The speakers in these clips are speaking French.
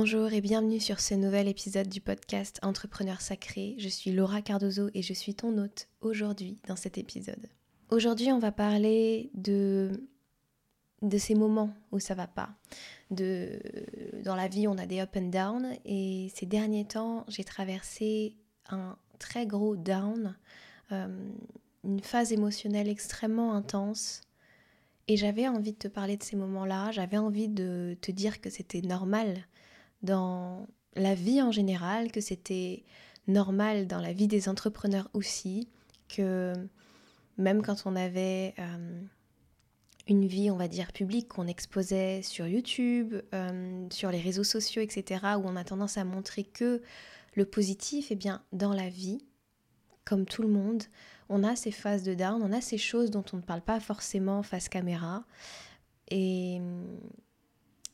Bonjour et bienvenue sur ce nouvel épisode du podcast Entrepreneur Sacré. Je suis Laura Cardozo et je suis ton hôte aujourd'hui dans cet épisode. Aujourd'hui, on va parler de de ces moments où ça va pas. Dans la vie, on a des up and down et ces derniers temps, j'ai traversé un très gros down, euh, une phase émotionnelle extrêmement intense. Et j'avais envie de te parler de ces moments-là, j'avais envie de te dire que c'était normal dans la vie en général, que c'était normal dans la vie des entrepreneurs aussi, que même quand on avait euh, une vie, on va dire, publique, qu'on exposait sur YouTube, euh, sur les réseaux sociaux, etc., où on a tendance à montrer que le positif, eh bien, dans la vie, comme tout le monde, on a ces phases de down, on a ces choses dont on ne parle pas forcément face caméra. Et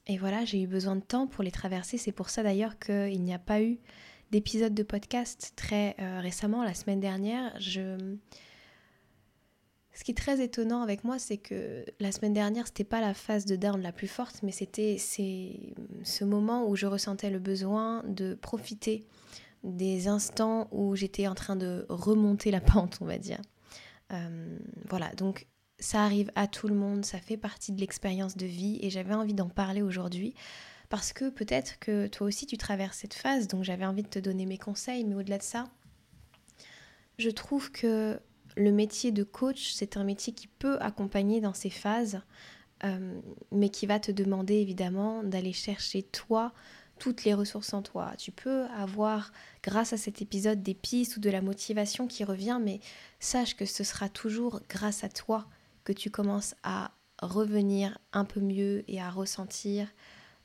et voilà, j'ai eu besoin de temps pour les traverser. C'est pour ça d'ailleurs qu'il n'y a pas eu d'épisode de podcast très euh, récemment, la semaine dernière. Ce qui est très étonnant avec moi, c'est que la semaine dernière, c'était pas la phase de down la plus forte, mais c'était ce moment où je ressentais le besoin de profiter des instants où j'étais en train de remonter la pente, on va dire. Euh, voilà, donc ça arrive à tout le monde, ça fait partie de l'expérience de vie et j'avais envie d'en parler aujourd'hui parce que peut-être que toi aussi tu traverses cette phase, donc j'avais envie de te donner mes conseils, mais au-delà de ça, je trouve que le métier de coach, c'est un métier qui peut accompagner dans ces phases, euh, mais qui va te demander évidemment d'aller chercher toi toutes les ressources en toi. Tu peux avoir, grâce à cet épisode, des pistes ou de la motivation qui revient, mais sache que ce sera toujours grâce à toi que tu commences à revenir un peu mieux et à ressentir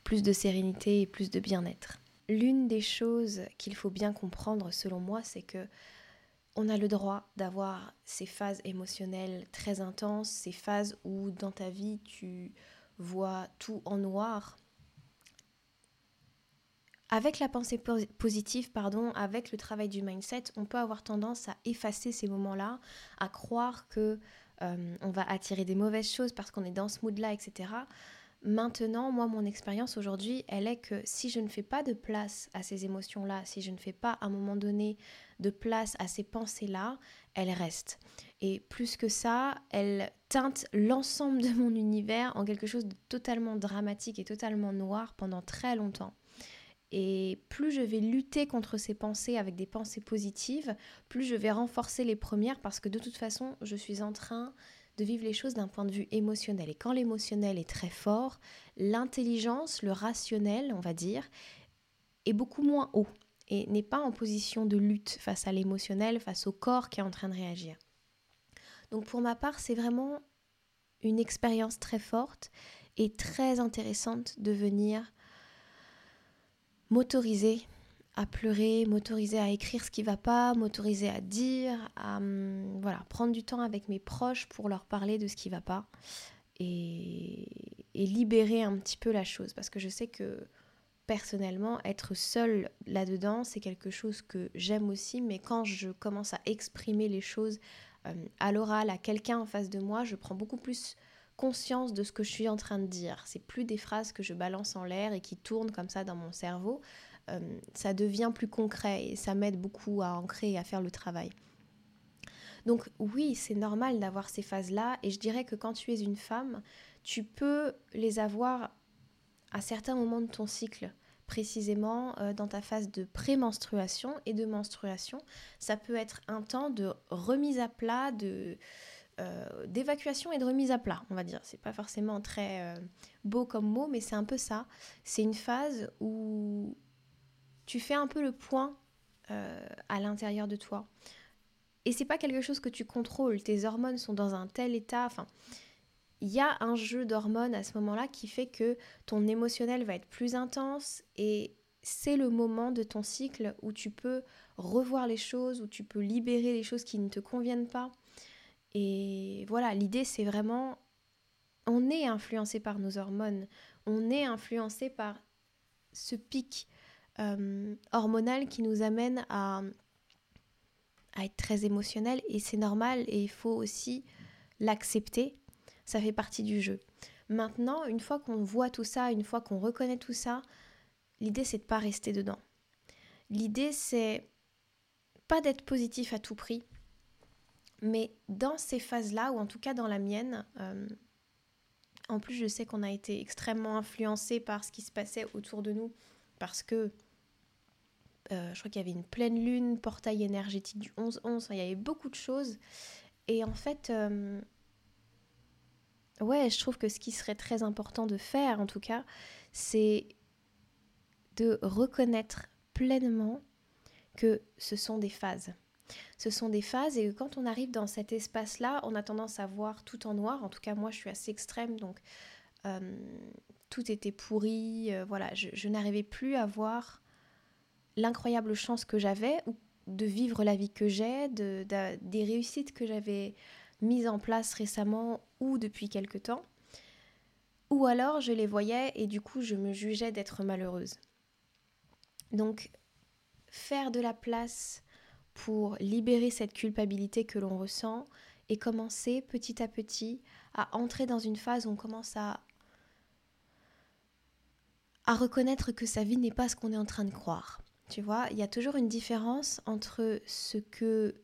plus de sérénité et plus de bien-être. L'une des choses qu'il faut bien comprendre selon moi, c'est que on a le droit d'avoir ces phases émotionnelles très intenses, ces phases où dans ta vie tu vois tout en noir. Avec la pensée positive, pardon, avec le travail du mindset, on peut avoir tendance à effacer ces moments-là, à croire que euh, on va attirer des mauvaises choses parce qu'on est dans ce mood-là, etc. Maintenant, moi, mon expérience aujourd'hui, elle est que si je ne fais pas de place à ces émotions-là, si je ne fais pas à un moment donné de place à ces pensées-là, elles restent. Et plus que ça, elles teintent l'ensemble de mon univers en quelque chose de totalement dramatique et totalement noir pendant très longtemps. Et plus je vais lutter contre ces pensées avec des pensées positives, plus je vais renforcer les premières parce que de toute façon, je suis en train de vivre les choses d'un point de vue émotionnel. Et quand l'émotionnel est très fort, l'intelligence, le rationnel, on va dire, est beaucoup moins haut et n'est pas en position de lutte face à l'émotionnel, face au corps qui est en train de réagir. Donc pour ma part, c'est vraiment une expérience très forte et très intéressante de venir m'autoriser à pleurer, m'autoriser à écrire ce qui va pas, m'autoriser à dire, à hum, voilà, prendre du temps avec mes proches pour leur parler de ce qui va pas et, libérer un petit peu la chose. Parce que je sais que personnellement être seule là-dedans, c'est quelque chose que j'aime aussi mais quand je commence à exprimer les choses hum, à l'oral à quelqu'un en face de moi, je prends beaucoup plus conscience de ce que je suis en train de dire. C'est plus des phrases que je balance en l'air et qui tournent comme ça dans mon cerveau. Euh, ça devient plus concret et ça m'aide beaucoup à ancrer et à faire le travail. Donc oui, c'est normal d'avoir ces phases-là et je dirais que quand tu es une femme, tu peux les avoir à certains moments de ton cycle précisément euh, dans ta phase de prémenstruation et de menstruation. Ça peut être un temps de remise à plat, de, euh, d'évacuation et de remise à plat, on va dire. C'est pas forcément très euh, beau comme mot, mais c'est un peu ça. C'est une phase où tu fais un peu le point euh, à l'intérieur de toi. Et c'est pas quelque chose que tu contrôles. Tes hormones sont dans un tel état. Enfin, il y a un jeu d'hormones à ce moment-là qui fait que ton émotionnel va être plus intense et c'est le moment de ton cycle où tu peux revoir les choses, où tu peux libérer les choses qui ne te conviennent pas. Et voilà, l'idée c'est vraiment, on est influencé par nos hormones, on est influencé par ce pic euh, hormonal qui nous amène à, être très émotionnel et c'est normal et il faut aussi l'accepter, ça fait partie du jeu. Maintenant, une fois qu'on voit tout ça, une fois qu'on reconnaît tout ça, l'idée c'est de pas rester dedans. L'idée c'est pas d'être positif à tout prix, mais dans ces phases-là, ou en tout cas dans la mienne, euh, en plus je sais qu'on a été extrêmement influencé par ce qui se passait autour de nous, parce que euh, je crois qu'il y avait une pleine lune, portail énergétique du 11-11, il y avait beaucoup de choses. Et en fait, euh, ouais, je trouve que ce qui serait très important de faire, en tout cas, c'est de reconnaître pleinement que ce sont des phases. Ce sont des phases et quand on arrive dans cet espace-là, on a tendance à voir tout en noir. En tout cas, moi, je suis assez extrême, donc euh, tout était pourri. Euh, voilà, je, n'arrivais plus à voir l'incroyable chance que j'avais de vivre la vie que j'ai, de, des réussites que j'avais mises en place récemment ou depuis quelque temps. Ou alors je les voyais et du coup je me jugeais d'être malheureuse. Donc faire de la place pour libérer cette culpabilité que l'on ressent et commencer petit à petit à entrer dans une phase où on commence à à reconnaître que sa vie n'est pas ce qu'on est en train de croire. Tu vois, il y a toujours une différence entre ce que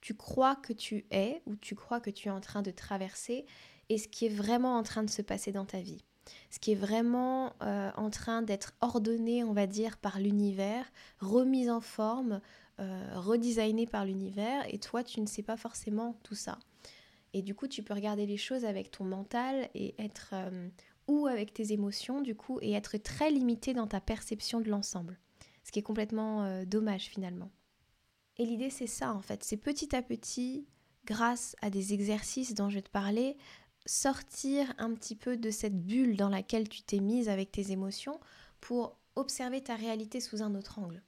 tu crois que tu es ou tu crois que tu es en train de traverser et ce qui est vraiment en train de se passer dans ta vie. Ce qui est vraiment euh, en train d'être ordonné, on va dire, par l'univers, remis en forme, euh, par l'univers, et toi, tu ne sais pas forcément tout ça. Et du coup, tu peux regarder les choses avec ton mental et être euh, ou avec tes émotions du coup et être très limité dans ta perception de l'ensemble. Ce qui est complètement euh, dommage finalement. Et l'idée c'est ça en fait, c'est petit à petit, grâce à des exercices dont je vais te parler, sortir un petit peu de cette bulle dans laquelle tu t'es mise avec tes émotions pour observer ta réalité sous un autre angle.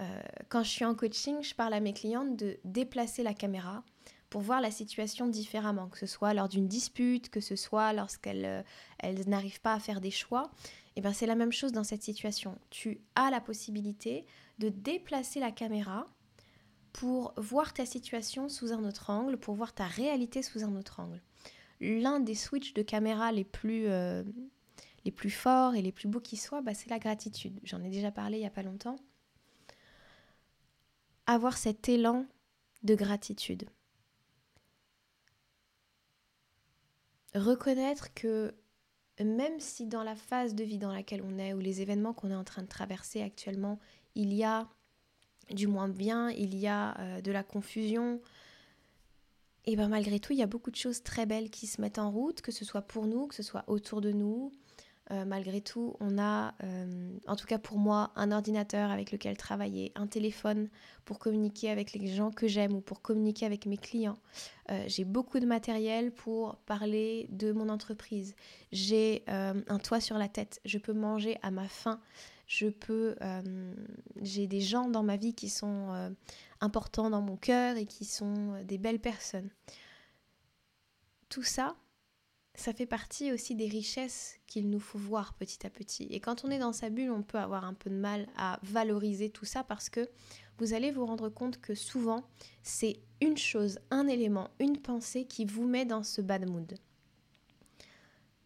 Euh, quand je suis en coaching, je parle à mes clientes de déplacer la caméra pour voir la situation différemment, que ce soit lors d'une dispute, que ce soit lorsqu'elles euh, n'arrivent pas à faire des choix. Et eh bien c'est la même chose dans cette situation. Tu as la possibilité de déplacer la caméra pour voir ta situation sous un autre angle, pour voir ta réalité sous un autre angle. L'un des switches de caméra les plus, euh, forts et les plus beaux qui soient, bah, c'est la gratitude. J'en ai déjà parlé il n'y a pas longtemps. Avoir cet élan de gratitude. reconnaître que même si dans la phase de vie dans laquelle on est ou les événements qu'on est en train de traverser actuellement, il y a du moins bien, il y a euh, de la confusion, et bien malgré tout, il y a beaucoup de choses très belles qui se mettent en route, que ce soit pour nous, que ce soit autour de nous, euh, malgré tout, on a, euh, en tout cas pour moi, un ordinateur avec lequel travailler, un téléphone pour communiquer avec les gens que j'aime ou pour communiquer avec mes clients. Euh, j'ai beaucoup de matériel pour parler de mon entreprise. J'ai un toit sur la tête. Je peux manger à ma faim. Je peux, j'ai des gens dans ma vie qui sont importants dans mon cœur et qui sont des belles personnes. Tout ça, ça fait partie aussi des richesses qu'il nous faut voir petit à petit. Et quand on est dans sa bulle, on peut avoir un peu de mal à valoriser tout ça parce que vous allez vous rendre compte que souvent, c'est une chose, un élément, une pensée qui vous met dans ce bad mood.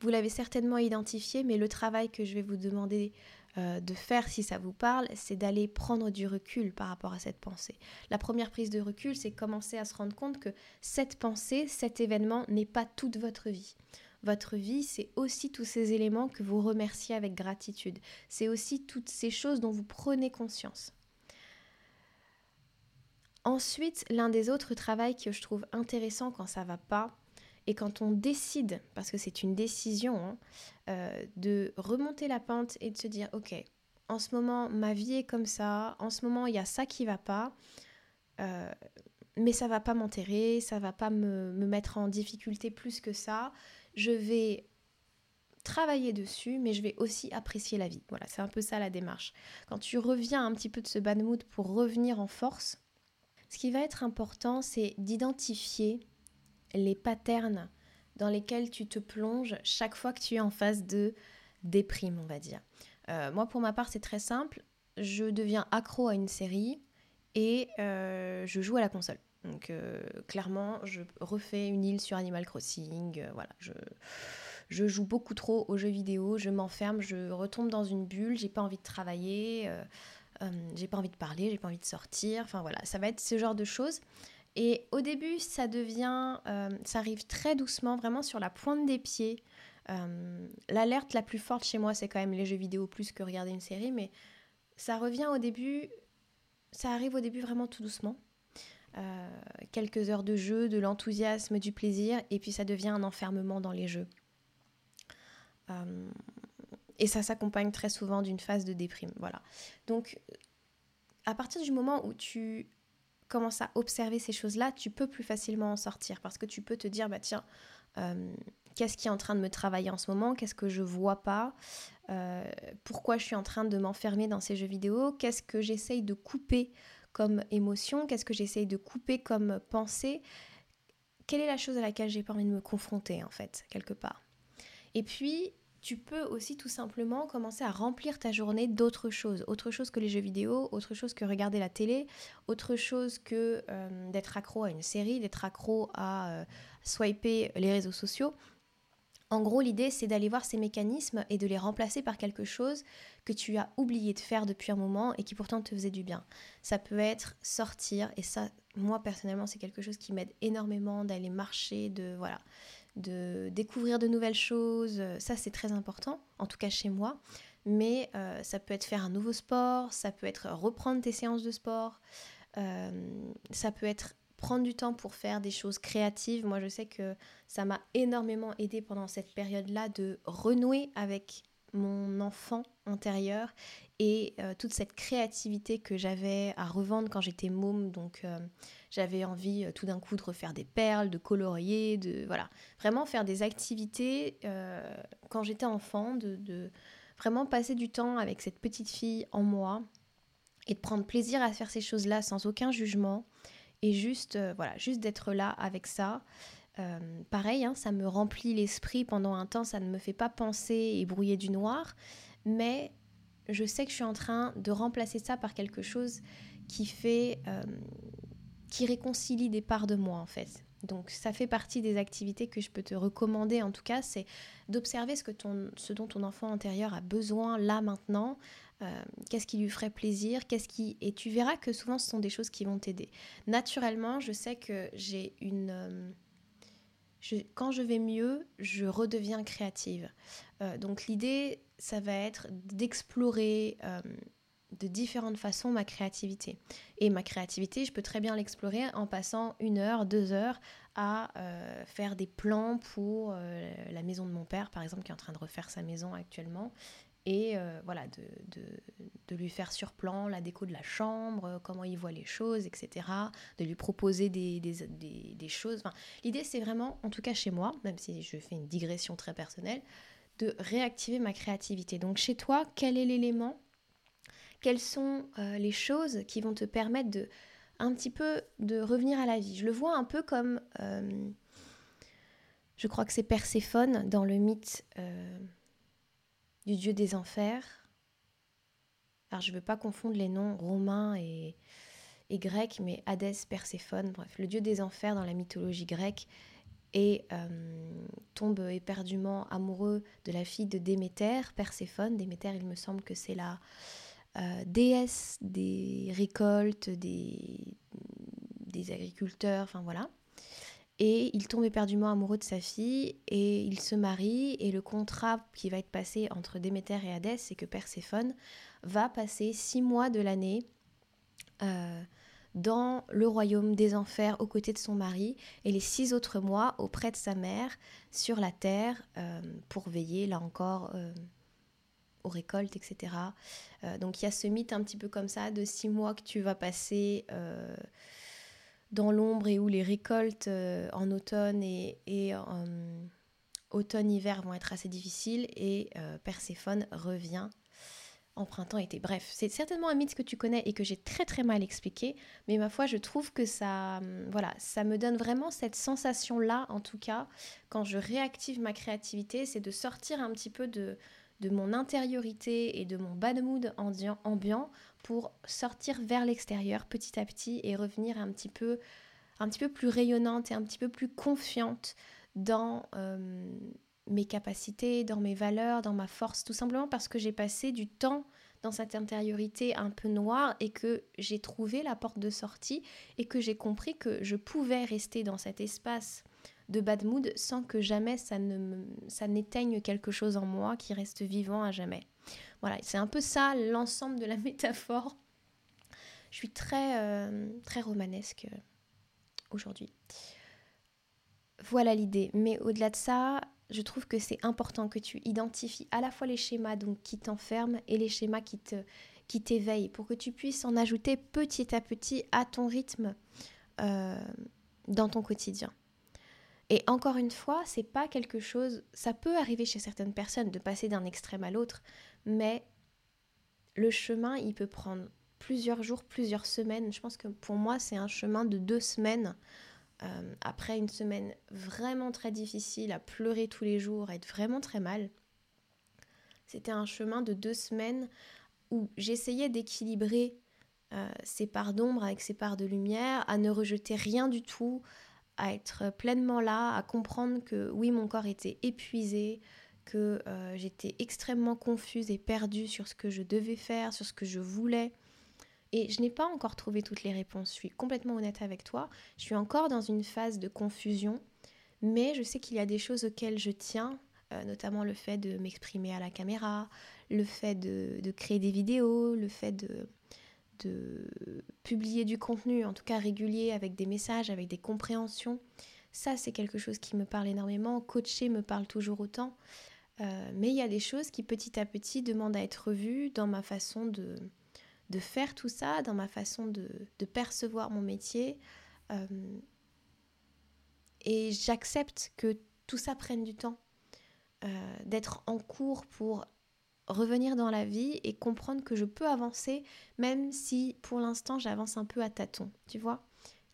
Vous l'avez certainement identifié, mais le travail que je vais vous demander euh, de faire si ça vous parle, c'est d'aller prendre du recul par rapport à cette pensée. La première prise de recul, c'est commencer à se rendre compte que cette pensée, cet événement n'est pas toute votre vie. Votre vie, c'est aussi tous ces éléments que vous remerciez avec gratitude. C'est aussi toutes ces choses dont vous prenez conscience. Ensuite, l'un des autres travails que je trouve intéressant quand ça va pas, et quand on décide, parce que c'est une décision, hein, euh, de remonter la pente et de se dire, ok, en ce moment, ma vie est comme ça, en ce moment, il y a ça qui va pas, euh, mais ça va pas m'enterrer, ça va pas me, me, mettre en difficulté plus que ça. Je vais travailler dessus, mais je vais aussi apprécier la vie. Voilà, c'est un peu ça la démarche. Quand tu reviens un petit peu de ce bad mood pour revenir en force, ce qui va être important, c'est d'identifier les patterns dans lesquels tu te plonges chaque fois que tu es en phase de déprime, on va dire. Euh, moi, pour ma part, c'est très simple. Je deviens accro à une série et euh, je joue à la console. Donc, euh, clairement, je refais une île sur Animal Crossing. voilà, je, je joue beaucoup trop aux jeux vidéo, je m'enferme, je retombe dans une bulle, j'ai pas envie de travailler, j'ai pas envie de parler, j'ai pas envie de sortir. Enfin voilà, ça va être ce genre de choses. Et au début, ça devient, ça arrive très doucement, vraiment sur la pointe des pieds. L'alerte la plus forte chez moi, c'est quand même les jeux vidéo plus que regarder une série, mais ça revient au début, ça arrive au début vraiment tout doucement. Euh, quelques heures de jeu, de l'enthousiasme, du plaisir, et puis ça devient un enfermement dans les jeux. Euh, et ça s'accompagne très souvent d'une phase de déprime. Voilà. Donc, à partir du moment où tu commences à observer ces choses-là, tu peux plus facilement en sortir parce que tu peux te dire, bah tiens, euh, qu'est-ce qui est en train de me travailler en ce moment, qu'est-ce que je vois pas, pourquoi je suis en train de m'enfermer dans ces jeux vidéo, qu'est-ce que j'essaye de couper comme émotion, qu'est-ce que j'essaye de couper comme pensée, quelle est la chose à laquelle j'ai pas envie de me confronter en fait, quelque part? Et puis, tu peux aussi tout simplement commencer à remplir ta journée d'autres choses, autre chose que les jeux vidéo, autre chose que regarder la télé, autre chose que euh, d'être accro à une série, d'être accro à euh, swiper les réseaux sociaux. En gros, l'idée, c'est d'aller voir ces mécanismes et de les remplacer par quelque chose que tu as oublié de faire depuis un moment et qui pourtant te faisait du bien. Ça peut être sortir, et ça, moi personnellement, c'est quelque chose qui m'aide énormément d'aller marcher, de voilà, de découvrir de nouvelles choses. Ça, c'est très important, en tout cas chez moi. Mais euh, ça peut être faire un nouveau sport, ça peut être reprendre tes séances de sport, euh, ça peut être prendre du temps pour faire des choses créatives. Moi, je sais que ça m'a énormément aidé pendant cette période-là de renouer avec mon enfant intérieur et euh, toute cette créativité que j'avais à revendre quand j'étais môme. Donc, euh, j'avais envie euh, tout d'un coup de refaire des perles, de colorier, de voilà, vraiment faire des activités quand j'étais enfant, de, de, vraiment passer du temps avec cette petite fille en moi et de prendre plaisir à faire ces choses-là sans aucun jugement et juste, voilà, juste d'être là avec ça. Euh, pareil, hein, ça me remplit l'esprit pendant un temps, ça ne me fait pas penser et brouiller du noir, mais je sais que je suis en train de remplacer ça par quelque chose qui fait, euh, qui réconcilie des parts de moi en fait. Donc ça fait partie des activités que je peux te recommander en tout cas, c'est d'observer ce, ce dont ton enfant intérieur a besoin là maintenant, euh, qu'est-ce qui lui ferait plaisir, qu'est-ce qui... Et tu verras que souvent ce sont des choses qui vont t'aider. Naturellement, je sais que j'ai une... Euh, quand je vais mieux, je redeviens créative. Euh, donc l'idée, ça va être d'explorer de différentes façons ma créativité. Et ma créativité, je peux très bien l'explorer en passant une heure, deux heures à faire des plans pour la maison de mon père, par exemple, qui est en train de refaire sa maison actuellement et euh, voilà, de, lui faire sur plan la déco de la chambre, comment il voit les choses, etc. De lui proposer des, des, des, choses. L'idée, c'est vraiment, en tout cas chez moi, même si je fais une digression très personnelle, de réactiver ma créativité. Donc chez toi, quel est l'élément Quelles sont euh, les choses qui vont te permettre de un petit peu de revenir à la vie? Je le vois un peu comme... Euh, je crois que c'est Perséphone dans le mythe du dieu des enfers. Alors je ne veux pas confondre les noms romains et, grecs, mais Hadès, Perséphone, bref, le dieu des enfers dans la mythologie grecque et euh, tombe éperdument amoureux de la fille de Déméter, Perséphone. Déméter, il me semble que c'est la euh, déesse des récoltes, des, des agriculteurs, enfin voilà. Et il tombe éperdument amoureux de sa fille et il se marie. Et le contrat qui va être passé entre Déméter et Hadès, c'est que Perséphone va passer six mois de l'année euh, dans le royaume des enfers aux côtés de son mari et les six autres mois auprès de sa mère sur la terre euh, pour veiller là encore euh, aux récoltes, etc. donc il y a ce mythe un petit peu comme ça de six mois que tu vas passer dans l'ombre et où les récoltes euh, en automne et, en automne-hiver vont être assez difficiles et euh, Perséphone revient en printemps-été. Bref, c'est certainement un mythe que tu connais et que j'ai très très mal expliqué, mais ma foi, je trouve que ça, hum, voilà, ça me donne vraiment cette sensation-là, en tout cas, quand je réactive ma créativité, c'est de sortir un petit peu de, de mon intériorité et de mon bad mood ambiant pour sortir vers l'extérieur petit à petit et revenir un petit peu, un petit peu plus rayonnante et un petit peu plus confiante dans, euh, mes capacités, dans mes valeurs, dans ma force, tout simplement parce que j'ai passé du temps dans cette intériorité un peu noire et que j'ai trouvé la porte de sortie et que j'ai compris que je pouvais rester dans cet espace de bad mood sans que jamais ça ne ça n'éteigne quelque chose en moi qui reste vivant à jamais. Voilà, c'est un peu ça l'ensemble de la métaphore. Je suis très euh, très romanesque euh, aujourd'hui. Voilà l'idée. Mais au-delà de ça, je trouve que c'est important que tu identifies à la fois les schémas donc qui t'enferment et les schémas qui t'éveillent pour que tu puisses en ajouter petit à petit à ton rythme euh, dans ton quotidien. Et encore une fois, c'est pas quelque chose. Ça peut arriver chez certaines personnes de passer d'un extrême à l'autre, mais le chemin, il peut prendre plusieurs jours, plusieurs semaines. Je pense que pour moi, c'est un chemin de deux semaines euh, après une semaine vraiment très difficile, à pleurer tous les jours, à être vraiment très mal, c'était un chemin de deux semaines où j'essayais d'équilibrer euh, ces parts d'ombre avec ces parts de lumière, à ne rejeter rien du tout, à être pleinement là, à comprendre que oui, mon corps était épuisé, que euh, j'étais extrêmement confuse et perdue sur ce que je devais faire, sur ce que je voulais, et je n'ai pas encore trouvé toutes les réponses, je suis complètement honnête avec toi. Je suis encore dans une phase de confusion, mais je sais qu'il y a des choses auxquelles je tiens, euh, notamment le fait de m'exprimer à la caméra, le fait de, créer des vidéos, le fait de, de publier du contenu, en tout cas régulier, avec des messages, avec des compréhensions. Ça, c'est quelque chose qui me parle énormément. Coacher me parle toujours autant. Euh, mais il y a des choses qui petit à petit demandent à être revues dans ma façon de, de faire tout ça, dans ma façon de, percevoir mon métier. Euh, et j'accepte que tout ça prenne du temps, euh, d'être en cours pour revenir dans la vie et comprendre que je peux avancer, même si pour l'instant j'avance un peu à tâtons, tu vois.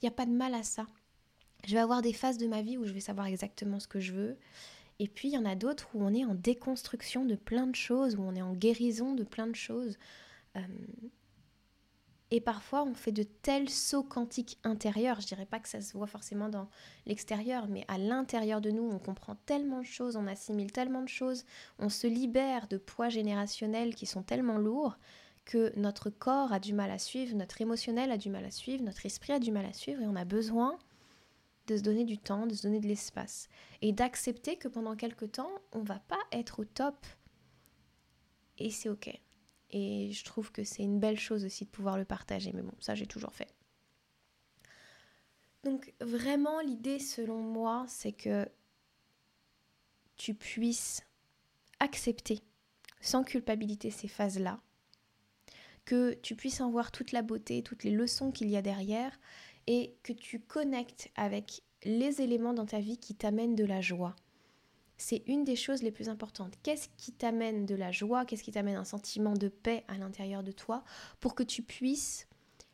Il n'y a pas de mal à ça. Je vais avoir des phases de ma vie où je vais savoir exactement ce que je veux. Et puis il y en a d'autres où on est en déconstruction de plein de choses, où on est en guérison de plein de choses. Et parfois, on fait de tels sauts quantiques intérieurs. Je dirais pas que ça se voit forcément dans l'extérieur, mais à l'intérieur de nous, on comprend tellement de choses, on assimile tellement de choses, on se libère de poids générationnels qui sont tellement lourds que notre corps a du mal à suivre, notre émotionnel a du mal à suivre, notre esprit a du mal à suivre, et on a besoin de se donner du temps, de se donner de l'espace, et d'accepter que pendant quelque temps, on va pas être au top. Et c'est ok. Et je trouve que c'est une belle chose aussi de pouvoir le partager. Mais bon, ça j'ai toujours fait. Donc vraiment l'idée selon moi, c'est que tu puisses accepter sans culpabilité ces phases-là, que tu puisses en voir toute la beauté, toutes les leçons qu'il y a derrière, et que tu connectes avec les éléments dans ta vie qui t'amènent de la joie, c'est une des choses les plus importantes. Qu'est-ce qui t'amène de la joie? Qu'est-ce qui t'amène un sentiment de paix à l'intérieur de toi pour que tu puisses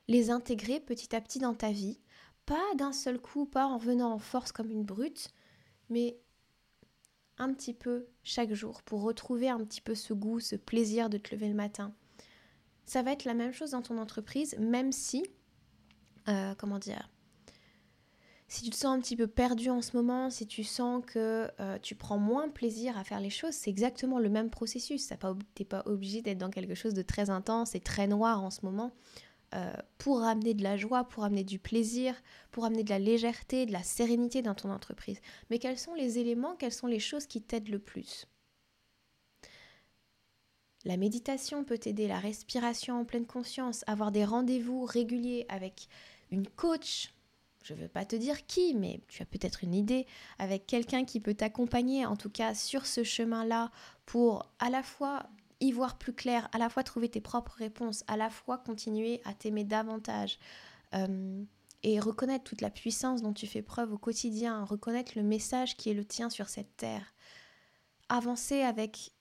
les intégrer petit à petit dans ta vie? Pas d'un seul coup, pas en venant en force comme une brute, mais un petit peu chaque jour pour retrouver un petit peu ce goût, ce plaisir de te lever le matin. Ça va être la même chose dans ton entreprise, même si, euh, comment dire, si tu te sens un petit peu perdu en ce moment, si tu sens que euh, tu prends moins plaisir à faire les choses, c'est exactement le même processus. Tu n'es pas obligé d'être dans quelque chose de très intense et très noir en ce moment euh, pour amener de la joie, pour amener du plaisir, pour amener de la légèreté, de la sérénité dans ton entreprise. Mais quels sont les éléments, quelles sont les choses qui t'aident le plus? La méditation peut t'aider, la respiration en pleine conscience, avoir des rendez-vous réguliers avec une coach, je ne veux pas te dire qui, mais tu as peut-être une idée, avec quelqu'un qui peut t'accompagner, en tout cas sur ce chemin-là, pour à la fois y voir plus clair, à la fois trouver tes propres réponses, à la fois continuer à t'aimer davantage. Euh, et reconnaître toute la puissance dont tu fais preuve au quotidien, reconnaître le message qui est le tien sur cette terre. Avancer avec,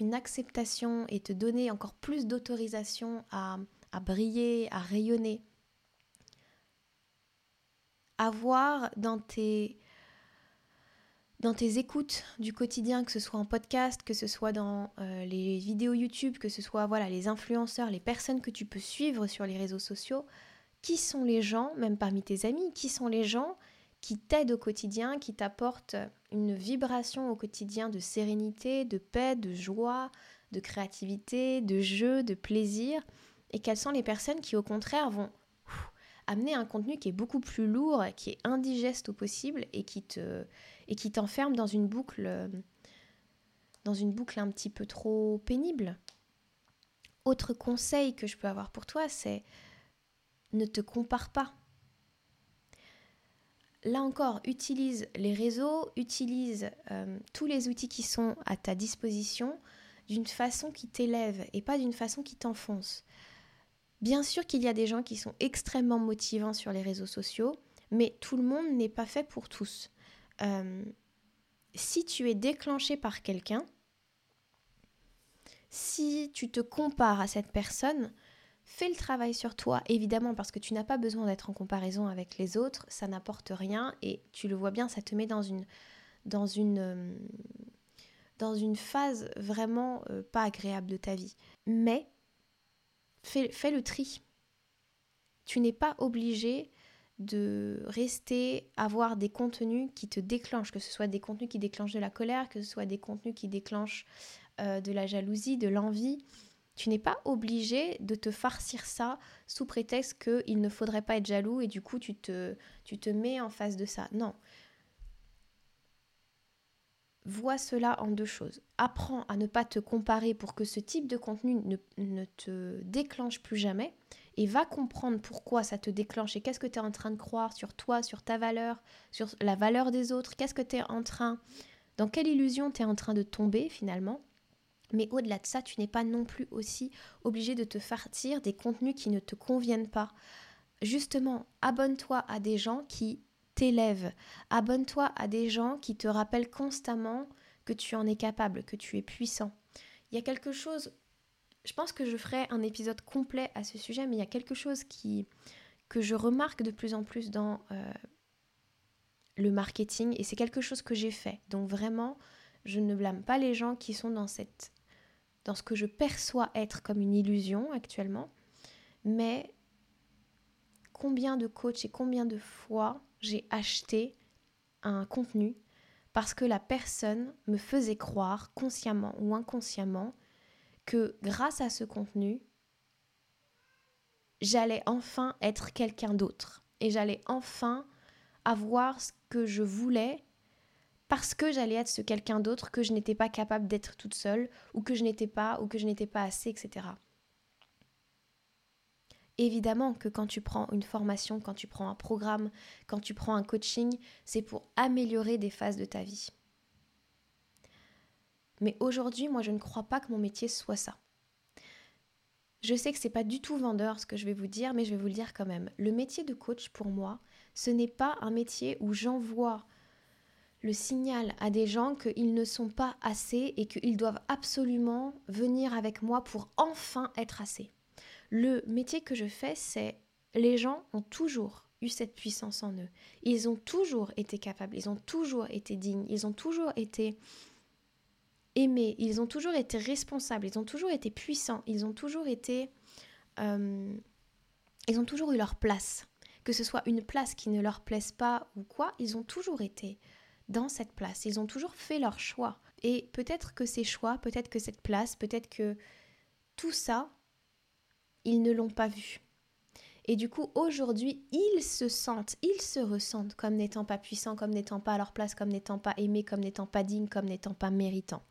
une acceptation et te donner encore plus d'autorisation à, à briller, à rayonner avoir dans tes, dans tes écoutes du quotidien, que ce soit en podcast, que ce soit dans euh, les vidéos YouTube, que ce soit voilà les influenceurs, les personnes que tu peux suivre sur les réseaux sociaux, qui sont les gens, même parmi tes amis, qui sont les gens qui t'aide au quotidien, qui t'apporte une vibration au quotidien de sérénité, de paix, de joie, de créativité, de jeu, de plaisir, et quelles sont les personnes qui au contraire vont amener un contenu qui est beaucoup plus lourd, qui est indigeste au possible et qui t'enferme dans une boucle dans une boucle un petit peu trop pénible. Autre conseil que je peux avoir pour toi, c'est ne te compare pas. Là encore, utilise les réseaux, utilise euh, tous les outils qui sont à ta disposition d'une façon qui t'élève et pas d'une façon qui t'enfonce. Bien sûr qu'il y a des gens qui sont extrêmement motivants sur les réseaux sociaux, mais tout le monde n'est pas fait pour tous. Euh, si tu es déclenché par quelqu'un, si tu te compares à cette personne, fais le travail sur toi, évidemment, parce que tu n'as pas besoin d'être en comparaison avec les autres, ça n'apporte rien, et tu le vois bien, ça te met dans une, dans une, euh, dans une phase vraiment euh, pas agréable de ta vie. Mais fais, le tri. Tu n'es pas obligé de rester, avoir des contenus qui te déclenchent, que ce soit des contenus qui déclenchent de la colère, que ce soit des contenus qui déclenchent euh, de la jalousie, de l'envie. Tu n'es pas obligé de te farcir ça sous prétexte qu'il ne faudrait pas être jaloux et du coup tu te, tu te mets en face de ça. Non. Vois cela en deux choses. Apprends à ne pas te comparer pour que ce type de contenu ne, ne te déclenche plus jamais et va comprendre pourquoi ça te déclenche et qu'est-ce que tu es en train de croire sur toi, sur ta valeur, sur la valeur des autres, qu'est-ce que tu es en train, dans quelle illusion tu es en train de tomber finalement. Mais au-delà de ça, tu n'es pas non plus aussi obligé de te fartir des contenus qui ne te conviennent pas. Justement, abonne-toi à des gens qui t'élèvent. Abonne-toi à des gens qui te rappellent constamment que tu en es capable, que tu es puissant. Il y a quelque chose je pense que je ferai un épisode complet à ce sujet, mais il y a quelque chose qui, que je remarque de plus en plus dans euh, le marketing, et c'est quelque chose que j'ai fait. Donc vraiment, je ne blâme pas les gens qui sont dans, cette, dans ce que je perçois être comme une illusion actuellement, mais combien de coachs et combien de fois j'ai acheté un contenu parce que la personne me faisait croire, consciemment ou inconsciemment, que grâce à ce contenu, j'allais enfin être quelqu'un d'autre et j'allais enfin avoir ce que je voulais parce que j'allais être ce quelqu'un d'autre que je n'étais pas capable d'être toute seule ou que je n'étais pas ou que je n'étais pas assez, etc. Évidemment que quand tu prends une formation, quand tu prends un programme, quand tu prends un coaching, c'est pour améliorer des phases de ta vie. Mais aujourd'hui, moi, je ne crois pas que mon métier soit ça. Je sais que c'est pas du tout vendeur ce que je vais vous dire, mais je vais vous le dire quand même. Le métier de coach, pour moi, ce n'est pas un métier où j'envoie le signal à des gens qu'ils ne sont pas assez et qu'ils doivent absolument venir avec moi pour enfin être assez. Le métier que je fais, c'est les gens ont toujours eu cette puissance en eux. Ils ont toujours été capables, ils ont toujours été dignes, ils ont toujours été aimés, ils ont toujours été responsables, ils ont toujours été puissants, ils ont toujours été... Euh, ils ont toujours eu leur place. Que ce soit une place qui ne leur plaise pas ou quoi, ils ont toujours été dans cette place. Ils ont toujours fait leur choix. Et peut-être que ces choix, peut-être que cette place, peut-être que tout ça, ils ne l'ont pas vu. Et du coup, aujourd'hui, ils se sentent, ils se ressentent comme n'étant pas puissants, comme n'étant pas à leur place, comme n'étant pas aimés, comme n'étant pas dignes, comme n'étant pas méritants.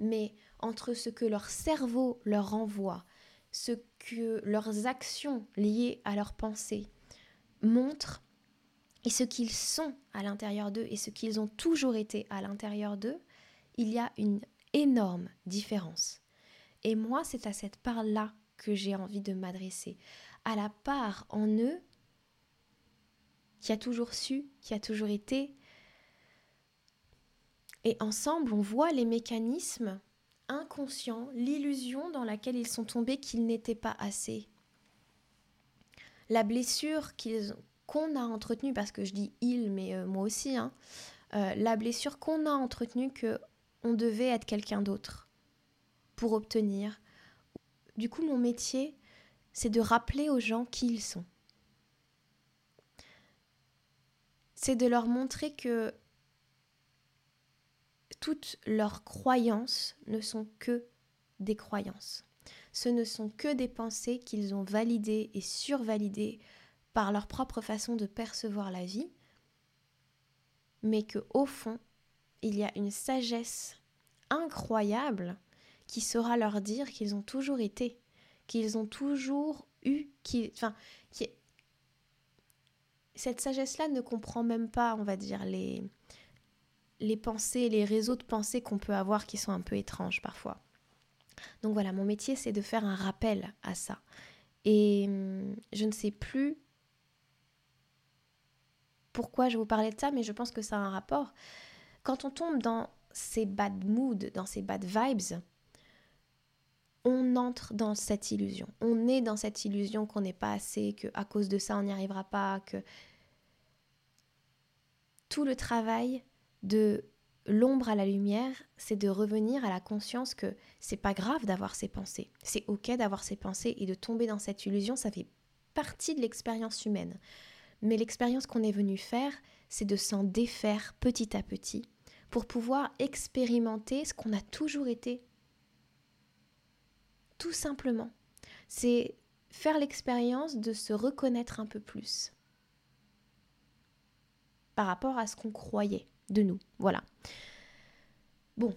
Mais entre ce que leur cerveau leur envoie, ce que leurs actions liées à leurs pensées montrent, et ce qu'ils sont à l'intérieur d'eux, et ce qu'ils ont toujours été à l'intérieur d'eux, il y a une énorme différence. Et moi, c'est à cette part-là que j'ai envie de m'adresser à la part en eux qui a toujours su, qui a toujours été. Et ensemble, on voit les mécanismes inconscients, l'illusion dans laquelle ils sont tombés qu'ils n'étaient pas assez. La blessure qu'on a entretenue, parce que je dis il, mais euh, moi aussi, hein, euh, la blessure qu'on a entretenue que on devait être quelqu'un d'autre pour obtenir. Du coup, mon métier, c'est de rappeler aux gens qui ils sont. c'est de leur montrer que toutes leurs croyances ne sont que des croyances. Ce ne sont que des pensées qu'ils ont validées et survalidées par leur propre façon de percevoir la vie, mais que au fond, il y a une sagesse incroyable qui saura leur dire qu'ils ont toujours été, qu'ils ont toujours eu, qui, enfin, qui, cette sagesse-là ne comprend même pas, on va dire, les, les pensées, les réseaux de pensées qu'on peut avoir qui sont un peu étranges parfois. Donc voilà, mon métier, c'est de faire un rappel à ça. Et hum, je ne sais plus pourquoi je vous parlais de ça, mais je pense que ça a un rapport. Quand on tombe dans ces bad moods, dans ces bad vibes, on entre dans cette illusion. On est dans cette illusion qu'on n'est pas assez, que à cause de ça on n'y arrivera pas, que tout le travail de l'ombre à la lumière, c'est de revenir à la conscience que c'est pas grave d'avoir ces pensées. C'est OK d'avoir ces pensées et de tomber dans cette illusion, ça fait partie de l'expérience humaine. Mais l'expérience qu'on est venu faire, c'est de s'en défaire petit à petit pour pouvoir expérimenter ce qu'on a toujours été. Tout simplement. C'est faire l'expérience de se reconnaître un peu plus par rapport à ce qu'on croyait de nous. Voilà. Bon,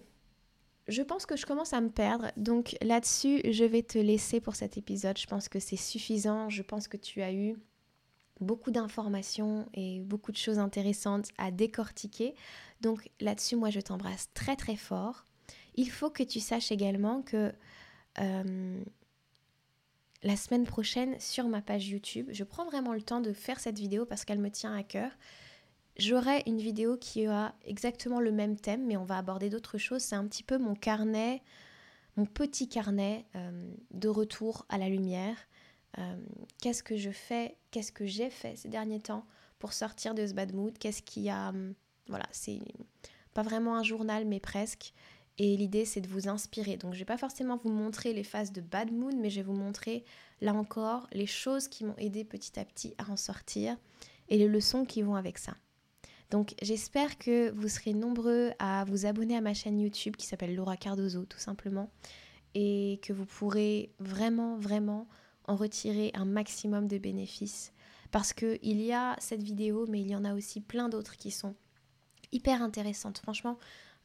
je pense que je commence à me perdre. Donc là-dessus, je vais te laisser pour cet épisode. Je pense que c'est suffisant. Je pense que tu as eu beaucoup d'informations et beaucoup de choses intéressantes à décortiquer. Donc là-dessus, moi, je t'embrasse très très fort. Il faut que tu saches également que euh, la semaine prochaine, sur ma page YouTube, je prends vraiment le temps de faire cette vidéo parce qu'elle me tient à cœur. J'aurai une vidéo qui a exactement le même thème, mais on va aborder d'autres choses. C'est un petit peu mon carnet, mon petit carnet euh, de retour à la lumière. Euh, qu'est-ce que je fais, qu'est-ce que j'ai fait ces derniers temps pour sortir de ce bad mood, qu'est-ce qui a... Hum, voilà, c'est pas vraiment un journal, mais presque. Et l'idée, c'est de vous inspirer. Donc, je vais pas forcément vous montrer les phases de bad mood, mais je vais vous montrer, là encore, les choses qui m'ont aidé petit à petit à en sortir et les leçons qui vont avec ça. Donc j'espère que vous serez nombreux à vous abonner à ma chaîne YouTube qui s'appelle Laura Cardozo tout simplement et que vous pourrez vraiment vraiment en retirer un maximum de bénéfices parce qu'il y a cette vidéo mais il y en a aussi plein d'autres qui sont hyper intéressantes franchement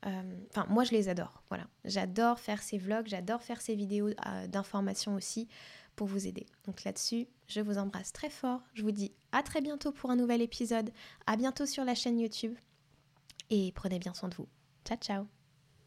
enfin moi je les adore voilà j'adore faire ces vlogs j'adore faire ces vidéos euh, d'information aussi pour vous aider. Donc là-dessus, je vous embrasse très fort. Je vous dis à très bientôt pour un nouvel épisode. À bientôt sur la chaîne YouTube. Et prenez bien soin de vous. Ciao, ciao